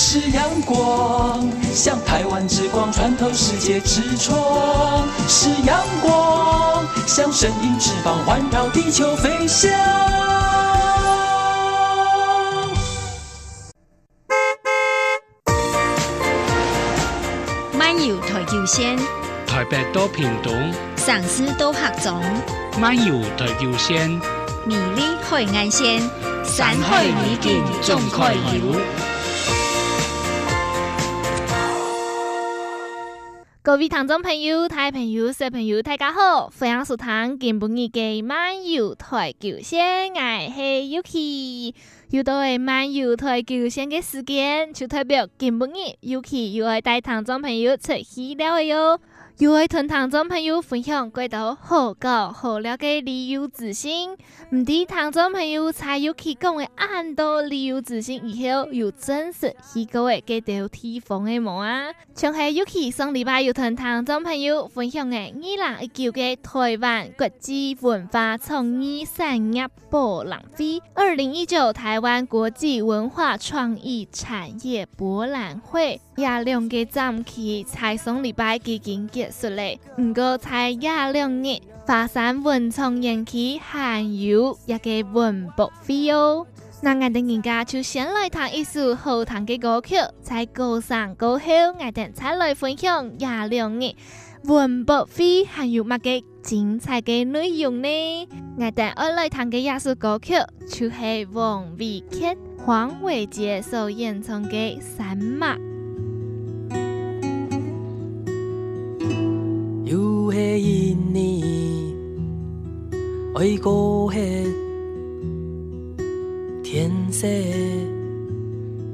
是阳光，像台湾之光穿透世界之窗；是阳光，像神鹰翅膀环绕地球飞翔。漫游台球线，台北多平东，上司多客种。漫游台球线，美丽海岸线，山海美景总可游。各位听众朋友、大朋友、小朋友，大家好，欢迎收听今晡日嘅漫游台球线，我是 Yuki，又到了漫游台球线嘅时间，就代表今晡日 Yuki 又要带听众朋友出去了哟。又会同听众朋友分享几多好搞好料嘅旅游资讯，唔知听众朋友在 Yuki 讲嘅很多旅游资讯以后，有真实去过嘅几条地方嘅冇啊？像系 Yuki 上礼拜又同听众朋友分享嘅二零一九嘅台湾国际文化创意产业博览会，二零一九台湾国际文化创意产业博览会，廿两个展期才上礼拜几经结束嘞，不过才廿两日，华山文创园区还有一个文博会哦。那我哋人家就先来听一首好听嘅歌曲，在歌声过后，我哋再来分享廿两日文博会还有乜嘅精彩嘅内容呢？我哋要来听嘅一首歌曲，就系王维克、黄伟杰所演唱嘅《山马》。爱过的天色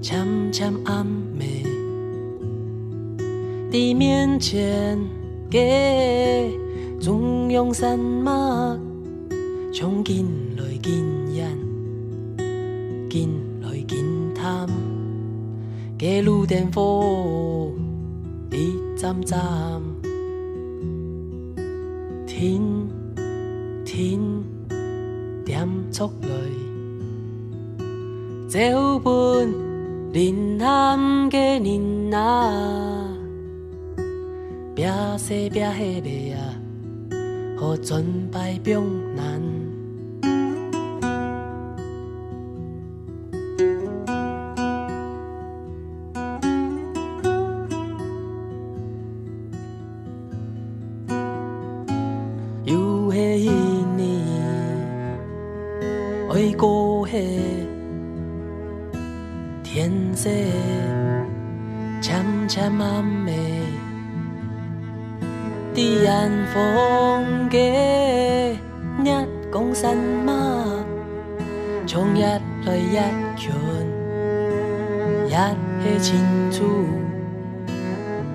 浅浅暗暝，地面前的中央山脉，从近来近远，近来近探，嘅路灯火一盏盏。人喊毋人啊，拼死拼活的啊，互全败兵难。有迄一年，爱过迄。 밤새 잠잠함에 띠안 phong nhát công săn ma trong nhát lời nhát chuẩn nhát hệ chính chủ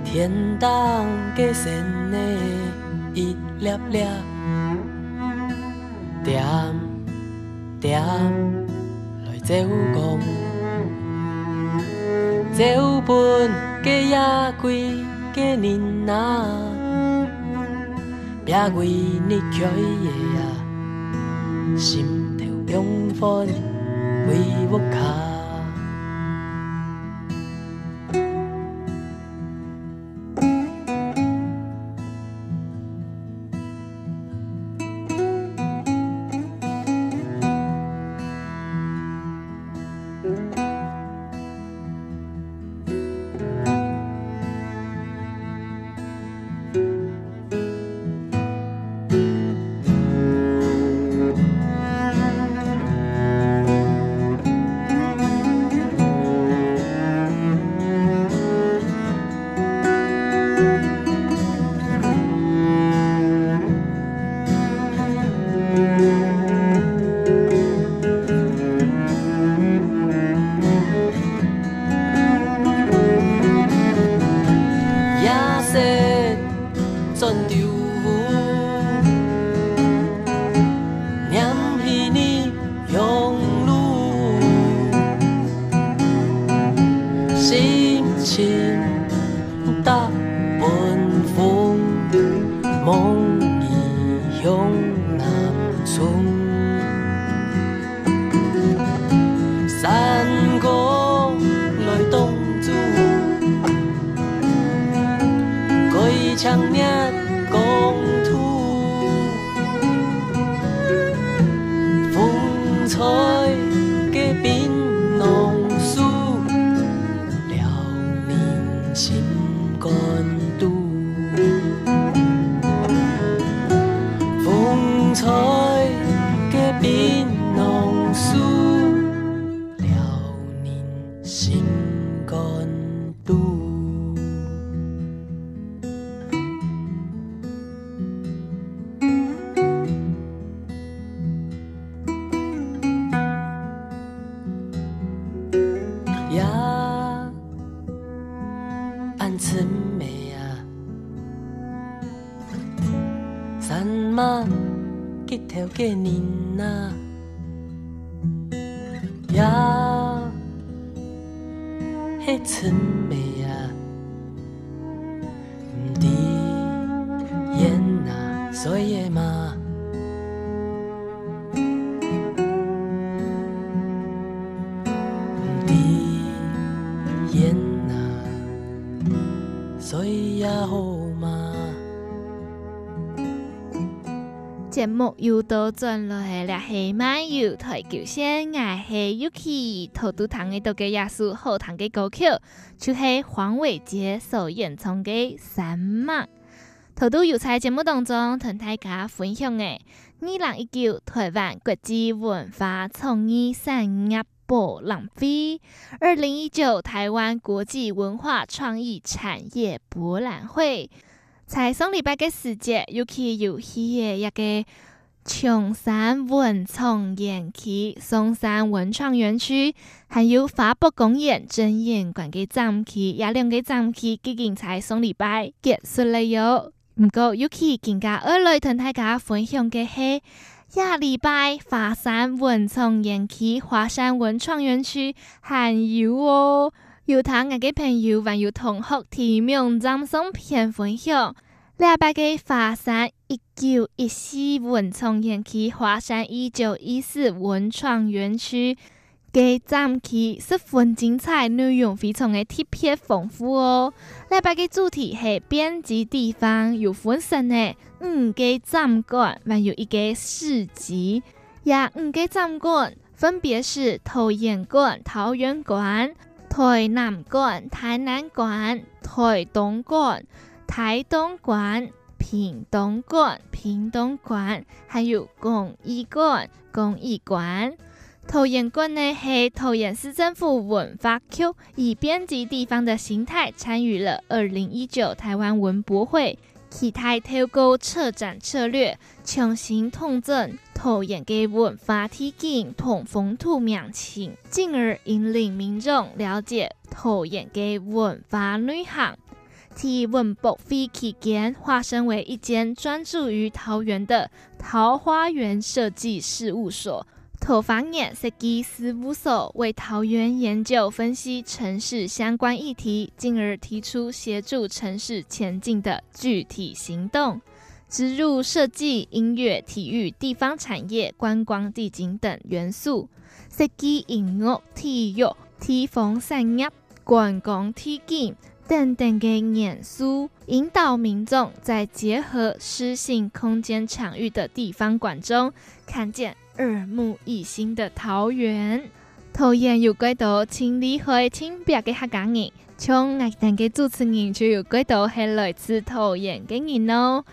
thiên đàng kê sen nê ít lẹp lẹp tiam tiam lời dấu công 别黑的啊，好准备兵难。为你开的啊，心头平凡为我卡。给你呐节目又到转落来了，系漫游台九线，我是 Yuki。头都弹嘅都嘅也是好弹嘅歌曲，就是黄伟杰所演唱嘅《山脉》。头都有在节目当中同大家分享嘅，二零一九台湾国际文化创意产业博览会，二零一九台湾国际文化创意产业博览会。在上礼拜嘅时节，尤其有去嘅一个琼山文创园区、松山文创园区，还有花博公园真言馆嘅展区，也两个展区已经在上礼拜结束了哟。唔过尤其更加二来同大家分享嘅系，下礼拜华山文创园区、华山文创园区还有哦。有他我嘅朋友还有同学提名张送片分享，礼拜嘅华山一九一四文创园区、华山一九一四文创园区嘅展区十分精彩，内容非常嘅特别丰富哦。礼拜嘅主题系编辑地方有分成嘅五个展馆，还有一个市集，也五个展馆分别是桃园馆、桃园馆。台南馆、台南馆、台东馆、台东馆、屏东馆、屏东馆，还有公益馆、公益馆。桃园馆呢，是桃园市政府文化局以编辑地方的形态参与了二零一九台湾文博会。期待透过策展策略，重新统整桃园嘅文化体验同风土民情，进而引领民众了解桃园嘅文化内涵。在文博会期间，化身为一间专注于桃园的桃花源设计事务所。桃花源设计事务所为桃园研究分析城市相关议题，进而提出协助城市前进的具体行动，植入设计、音乐、体育、地方产业、观光、地景等元素，设计音乐、体育、地方产业、观光、体景等等嘅元素，引导民众在结合诗性空间场域的地方馆中看见。耳目一新的桃园，桃园有几多亲厉害、亲别个客家人，像我哋嘅主持人就有几多是来自桃园的人哦。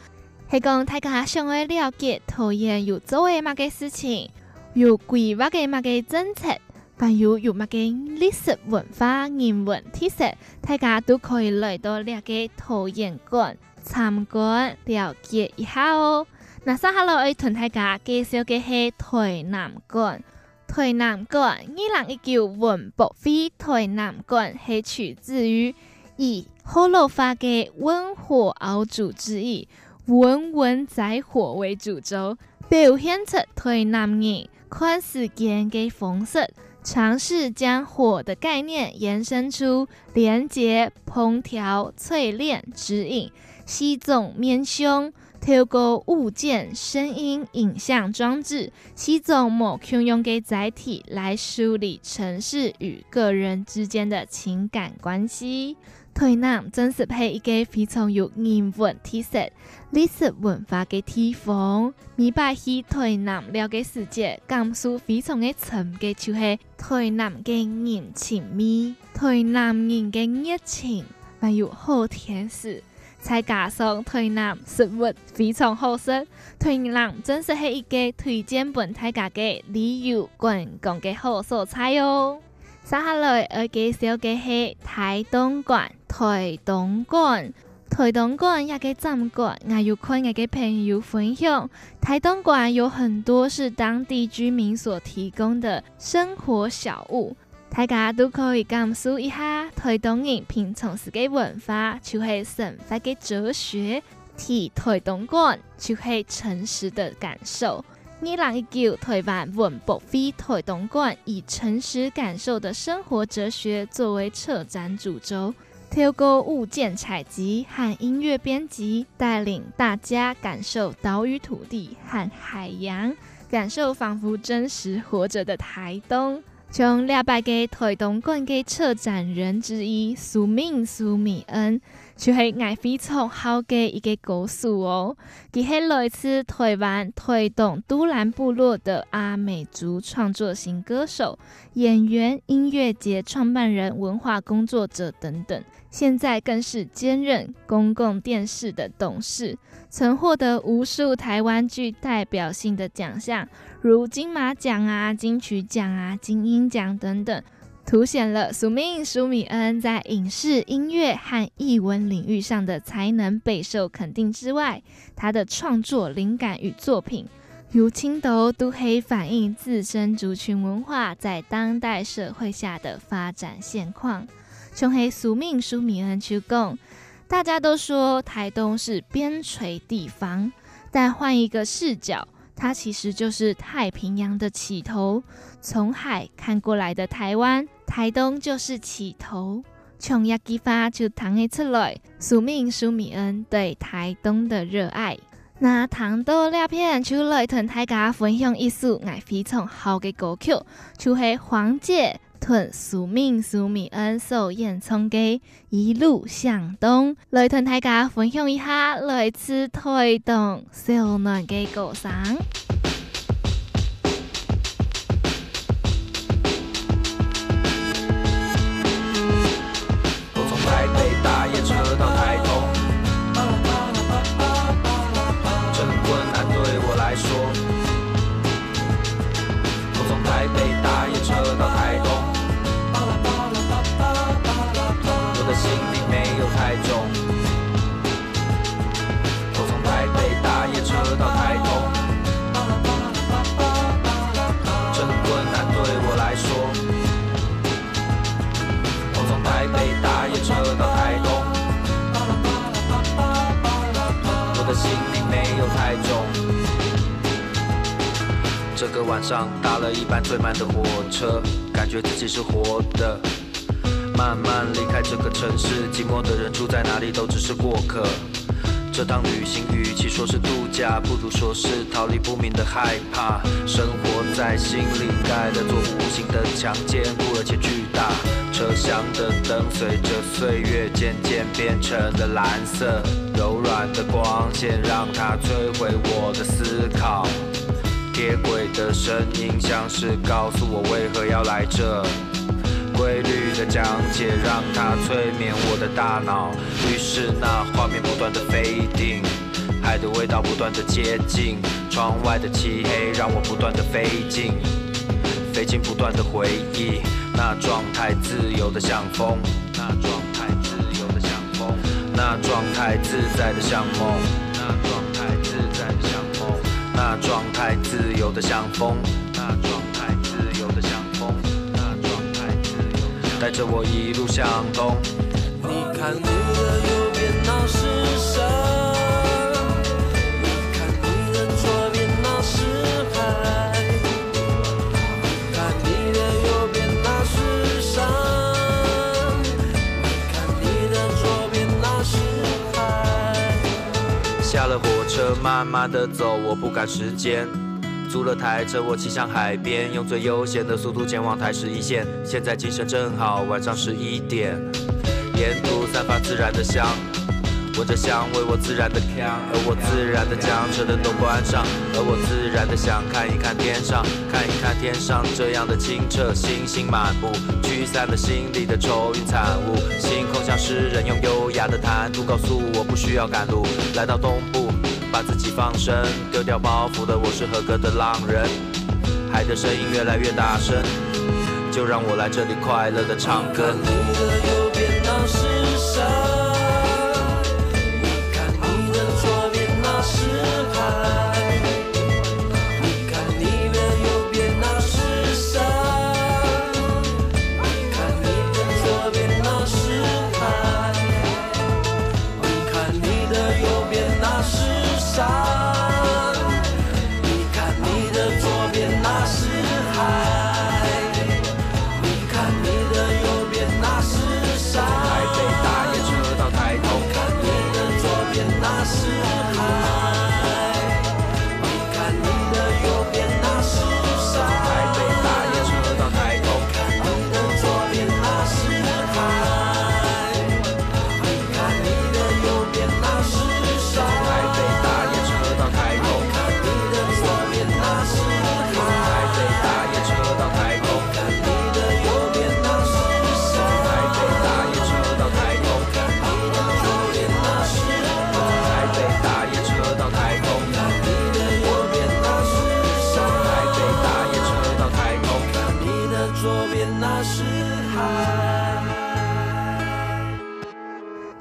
系讲大家想要了解桃园有做嘅乜嘅事情，有规划嘅嘛嘅政策，还有有嘛嘅历史文化、人文特色，大家都可以来到呢个桃园馆参观了解一下哦。那接下来我同大家介绍嘅系台南馆。台南馆二零一九文博会台南馆系取自于以葫芦画嘅文火熬煮之意，文文在火为主轴，表现出台南人看世间嘅方式，尝试将火的概念延伸出连接、烹调、淬炼、指引西种面向。透过物件、声音、影像装置，四种某共用嘅载体来梳理城市与个人之间的情感关系。台南真是系一个非常有人文特色、历史文化嘅地方。每摆去台南了解世界，感受非常嘅深嘅，就是台南嘅人情味，台南人嘅热情，还有好天使，才加上台南食物非常好食，台南真是系一个推荐本大家的旅游观光的好所在哦。接下来要介绍的是台东馆。台东馆，台东馆一个展馆，我有看我嘅朋友分享，台东馆有很多是当地居民所提供的生活小物，大家都可以感受一下台东人平常时嘅文化，就系生活嘅哲学。提台东馆就系诚实的感受。二零一九台湾文博会台东馆以诚实感受的生活哲学作为策展主轴。透过物件采集和音乐编辑，带领大家感受岛屿土地和海洋，感受仿佛真实活着的台东。从两百个台东馆嘅策展人之一苏敏苏米恩。就系爱非常好嘅一个歌手哦，佢系来自台湾台东都兰部落的阿美族创作型歌手、演员、音乐节创办人、文化工作者等等，现在更是兼任公共电视的董事，曾获得无数台湾具代表性的奖项，如金马奖啊、金曲奖啊、金鹰奖等等。凸显了苏敏苏米恩在影视、音乐和艺文领域上的才能备受肯定之外，他的创作灵感与作品，如青豆都可以反映自身族群文化在当代社会下的发展现况。从黑苏敏苏米恩去供，大家都说台东是边陲地方，但换一个视角。它其实就是太平洋的起头，从海看过来的台湾，台东就是起头。从一句话就谈得出来，苏敏苏米恩对台东的热爱。那谈到这片，就来同大家分享一首爱非常好的歌曲，就是黄玠。屯苏明苏米恩所演唱的《一路向东》，来屯大家分享一下来自台东小暖的歌声。这个晚上搭了一班最慢的火车，感觉自己是活的。慢慢离开这个城市，寂寞的人住在哪里都只是过客。这趟旅行与其说是度假，不如说是逃离不明的害怕。生活在心里盖了座无形的墙，坚固而且巨大。车厢的灯随着岁月渐渐变成了蓝色，柔软的光线让它摧毁我的思考。铁轨的声音像是告诉我为何要来这，规律的讲解让它催眠我的大脑。于是那画面不断的飞定海的味道不断的接近，窗外的漆黑让我不断的飞进，飞进不断的回忆。那状态自由的像风，那状态自由的像风，那状态自在的像梦。那状状态自由的像风，那状态自由的像风，那状态自由的像风，带着我一路向东。你看你的右边那是车慢慢的走，我不赶时间。租了台车，我骑向海边，用最悠闲的速度前往台十一线。现在精神正好，晚上十一点。沿途散发自然的香。闻着香味，我自然的锵，而我自然的将车灯都关上，而我自然的想看一看天上，看一看天上这样的清澈，星星满布，驱散了心里的愁云惨雾。星空像诗人用优雅的谈吐告诉我，不需要赶路，来到东部，把自己放生，丢掉包袱的我是合格的浪人。海的声音越来越大声，就让我来这里快乐的唱歌。你的右边那是山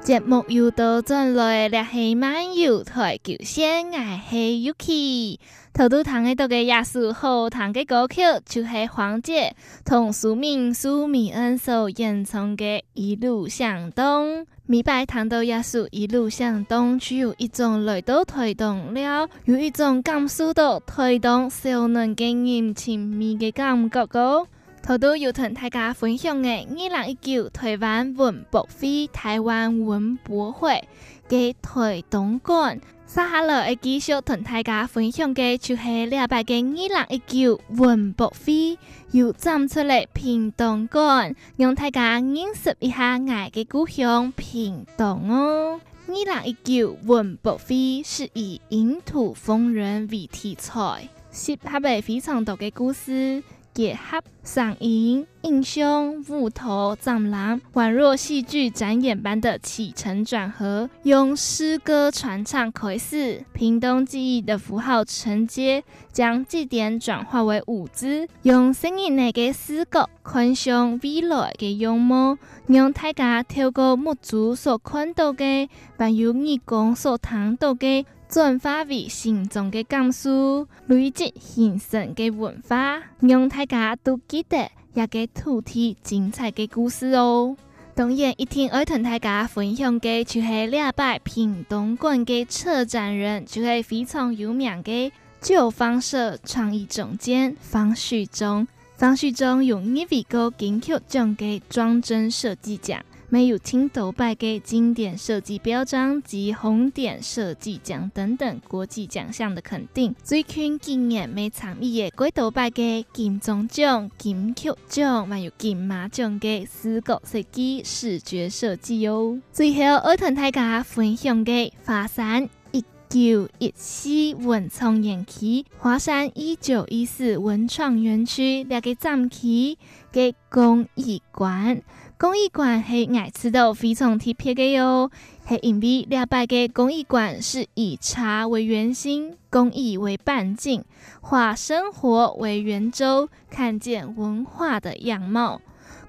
节目又到转来，了是漫游台九线，我是 Yuki。头拄弹的这个耶稣好听的歌曲，就是黄姐同苏铭苏米恩所演唱的《一路向东》。米白弹到耶稣《一路向东》，就有一种来到推动了，有一种感受到推动少年的人情味的感觉个。头都要同大家分享的，二零一九台湾文博会、台湾文博会嘅台东馆，接下来继续同大家分享嘅，就是礼拜嘅二零一九文博会又站出嚟屏东馆，让大家认识一下我嘅故乡屏东哦。二零一九文博会是以隐土丰人为题材，适合嘅非常多嘅故事。结合声音、影像、舞蹈、展览，宛若戏剧展演般的起承转合，用诗歌传唱开始，屏东记忆的符号承接，将祭典转化为舞姿，用声音内的视角看向未来的样貌，让大家透过目睭所看到的，还有耳光所听到的。转化为心中的感受，累积形成的文化，让大家都记得一个土地精彩的故事哦。当然，一定要同大家分享的，就是两百屏东馆的策展人，就是非常有名的九方社创意总监方旭中。方旭中用一位个金曲奖的装帧设计奖。没有听头摆给经典设计标章及红点设计奖等等国际奖项的肯定。最近今年没参与的，归头摆给金钟奖、金曲奖，还有金马奖的视觉设计、视觉设计哦。最后，我同大家分享的华山一九一四文创园区、华山一九一四文创园区两个展区的工艺馆。工艺馆是爱吃到非常特别的哟，是因为礼拜的工艺馆是以茶为圆心，工艺为半径，化生活为圆周，看见文化的样貌。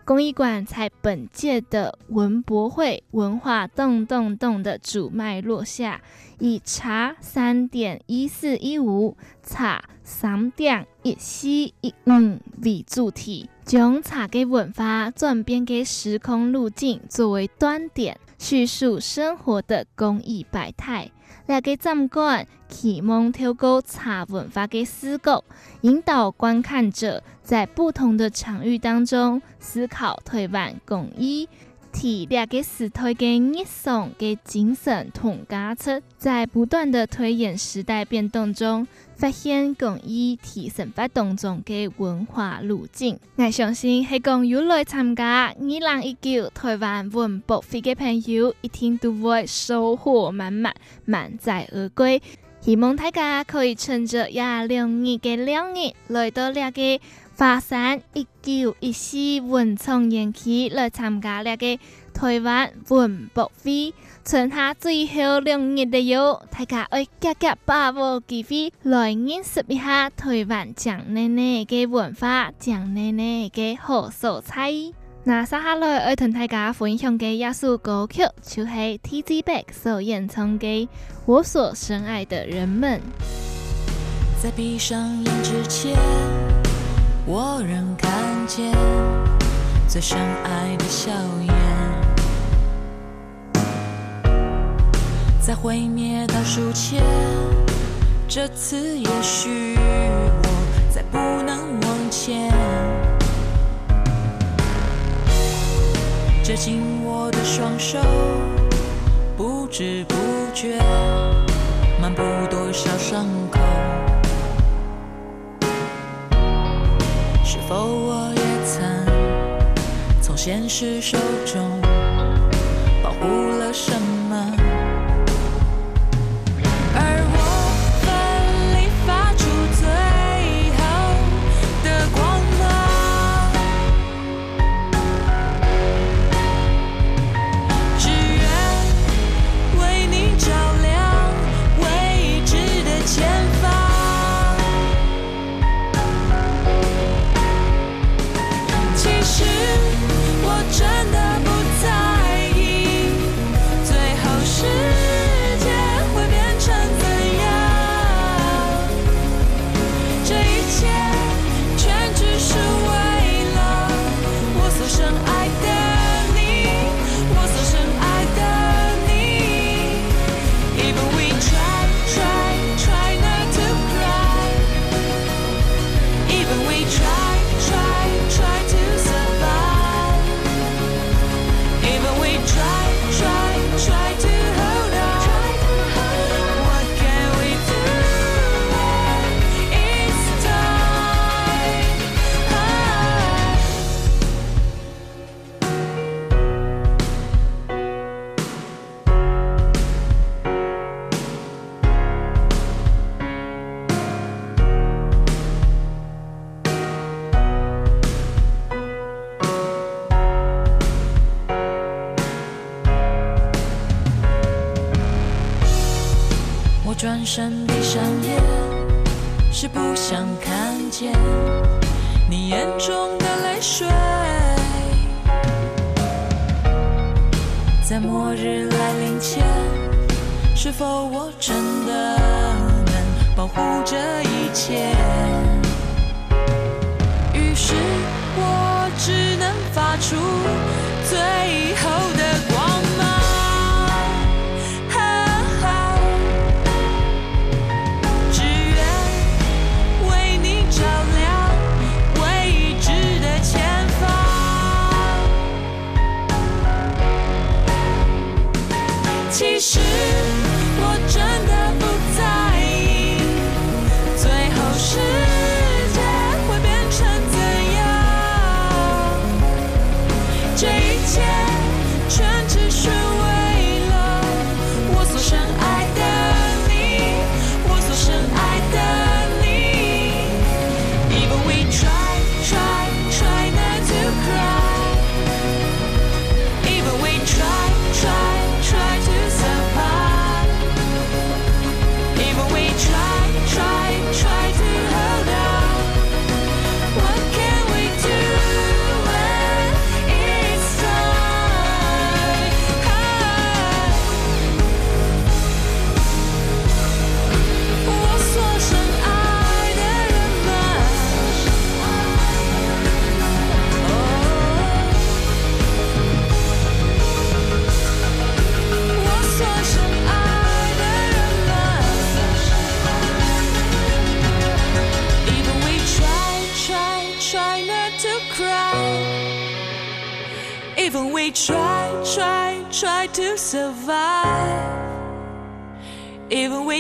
工艺馆在本届的文博会文化动动动的主脉络下，以茶三点一四一五、茶三点一四一五为主题。将茶的文化转变给时空路径作为端点，叙述生活的工艺百态。来个展馆启蒙透过茶文化的视角，引导观看者在不同的场域当中思考台湾工艺。提两个时代的日常嘅精神同价值，在不断的推演时代变动中，发现公益提升发动中嘅文化路径。我相信系讲有来参加二零一九台湾文博会嘅朋友，一定都会收获满满，满载而归。希望大家可以趁着廿两日嘅两日，来到两个。华山一九一四文创园区来参加那个台湾文博会，剩下最后两日的哟，大家要积极把握机会来认识一下台湾酱奶奶的文化，酱奶奶的好所在。那接下来要同大家分享的一首歌曲，就是 TG Back 所演唱的《我所深爱的人们》。在闭上眼之前。我仍看见最深爱的笑颜，在毁灭倒数前，这次也许我再不能往前。折紧我的双手，不知不觉漫步多少伤否，我也曾从现实手中保护了什么？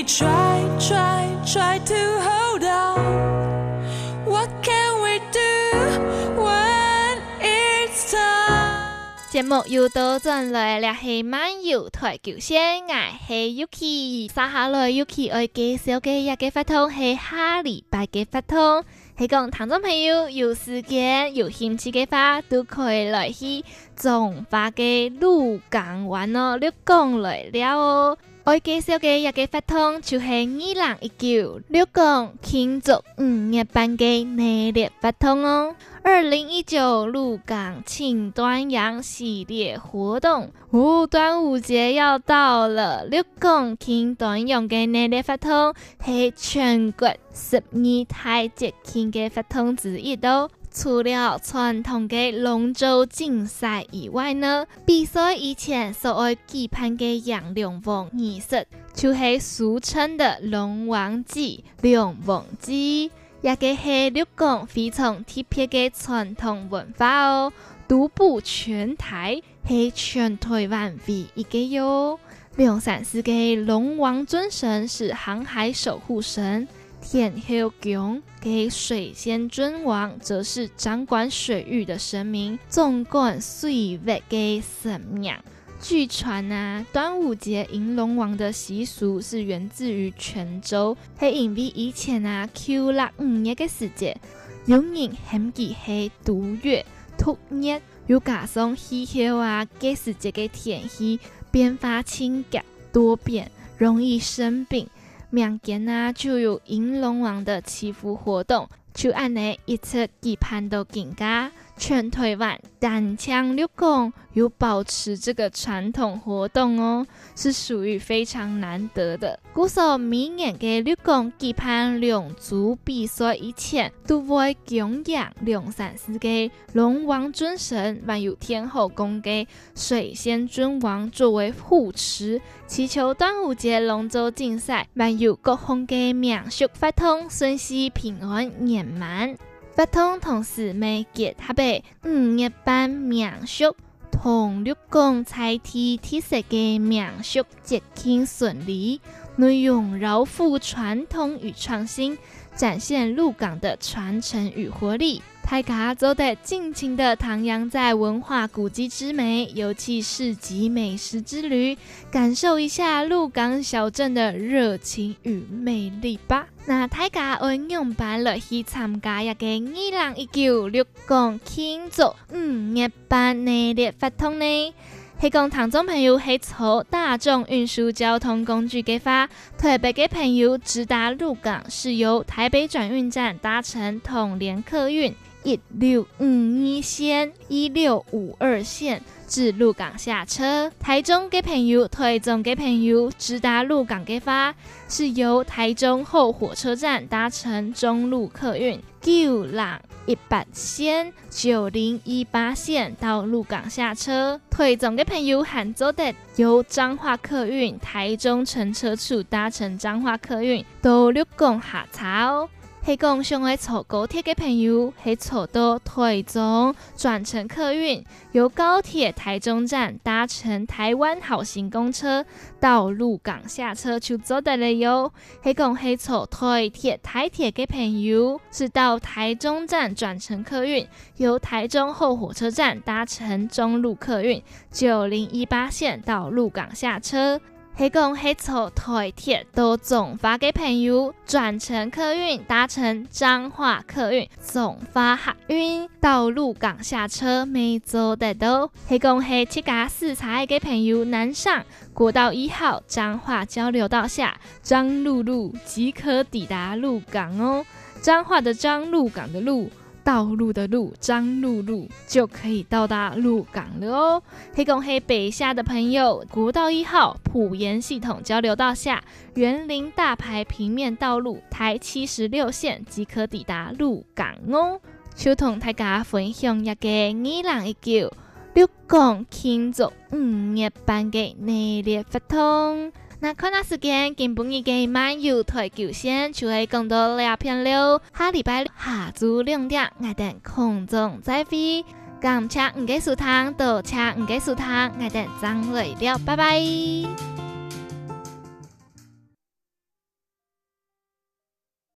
Try, try, try to hold on. What can we do when it's time? 节目又到转来了，系漫游台九线，我系 Yuki。接下来 Yuki 爱介绍嘅一个法通系下礼拜嘅法通。系讲，听众朋友有时间有兴趣嘅话，都可以来去中华嘅鹿港玩哦。鹿港来了哦，我介绍嘅一个活动就系二零一九六港庆祝五月半嘅热烈活动哦。二零一九鹿港庆端阳系列活动，哦，端午节要到了，六港庆端阳嘅热烈活动系全国十二大节庆嘅活动之一哦。除了传统的龙舟竞赛以外呢，比赛以前所爱举办嘅养龙王仪式，就是俗称的龙王祭、龙王祭。也个系鹿港非常特别嘅传统文化哦，独步全台，系全台湾唯一个哟。龙山寺嘅龙王尊神是航海守护神，天后宫嘅水仙尊王则是掌管水域的神明，纵管水域嘅神明。据传啊，端午节迎龙王的习俗是源自于泉州，系因为以前啊，秋六五月嘅时节，有人嫌佢系毒月突热，又加上气候啊，嘅时节嘅天气变化性格多变，容易生病，民间啊就有银龙王的祈福活动，就安尼一直期盼到今家。全台湾单枪鹿港有保持这个传统活动哦，是属于非常难得的。故说每年嘅鹿港举办龙舟比赛以前，都会供养两山寺嘅龙王尊神，还有天后宫嘅水仙尊王作为护持，祈求端午节龙舟竞赛，还有各方嘅民俗法通顺遂平安圆满。不同同时每结合备五一班名宿同鹿港在地特色嘅民俗节庆顺利，内容饶富传统与创新，展现鹿港的传承与活力。大家都得尽情的徜徉在文化古迹之美，尤其市集美食之旅，感受一下鹿港小镇的热情与魅力吧。那大家会用办乐去参加一个二零一九鹿港庆祝五月半热烈活动呢？系讲听众朋友系坐大众运输交通工具嘅话，台北嘅朋友直达鹿港是由台北转运站搭乘统联客运。一六五一线、一六五二线至鹿港下车。台中嘅朋友、台中嘅朋友直达鹿港嘅话，是由台中后火车站搭乘中路客运九零一八线、九零一八线到鹿港下车。台中嘅朋友还做得由彰化客运台中乘车处搭乘彰化客运到鹿港下车哦。黑讲上来坐高铁嘅朋友，系坐到台中转乘客运，由高铁台中站搭乘台湾好行公车到鹿港下车就做得了哟。黑讲黑坐台铁台铁嘅朋友，是到台中站转乘客运，由台中后火车站搭乘中路客运九零一八线到鹿港下车。系讲系坐台铁到彰化嘅朋友，转乘客运搭乘彰化客运彰化客运到鹿港下车，没做得到。系讲系七家四彩嘅朋友，南上国道一号彰化交流道下彰鹿路即可抵达鹿港哦。彰化的彰，鹿港的鹿。道路的路，张路路就可以到达鹿港了哦。黑拱黑北下的朋友，国道一号埔盐系统交流道下园林大排平面道路台七十六线即可抵达鹿港哦。就同大家分享一个二零一九鹿港庆祝五月半嘅热烈活动。那看那时间，今晡日嘅漫游台九线就会更多聊片了。下礼拜六下昼两点，我等空中再会。感谢唔给收藏，多谢唔给收藏，我等张累了，拜拜。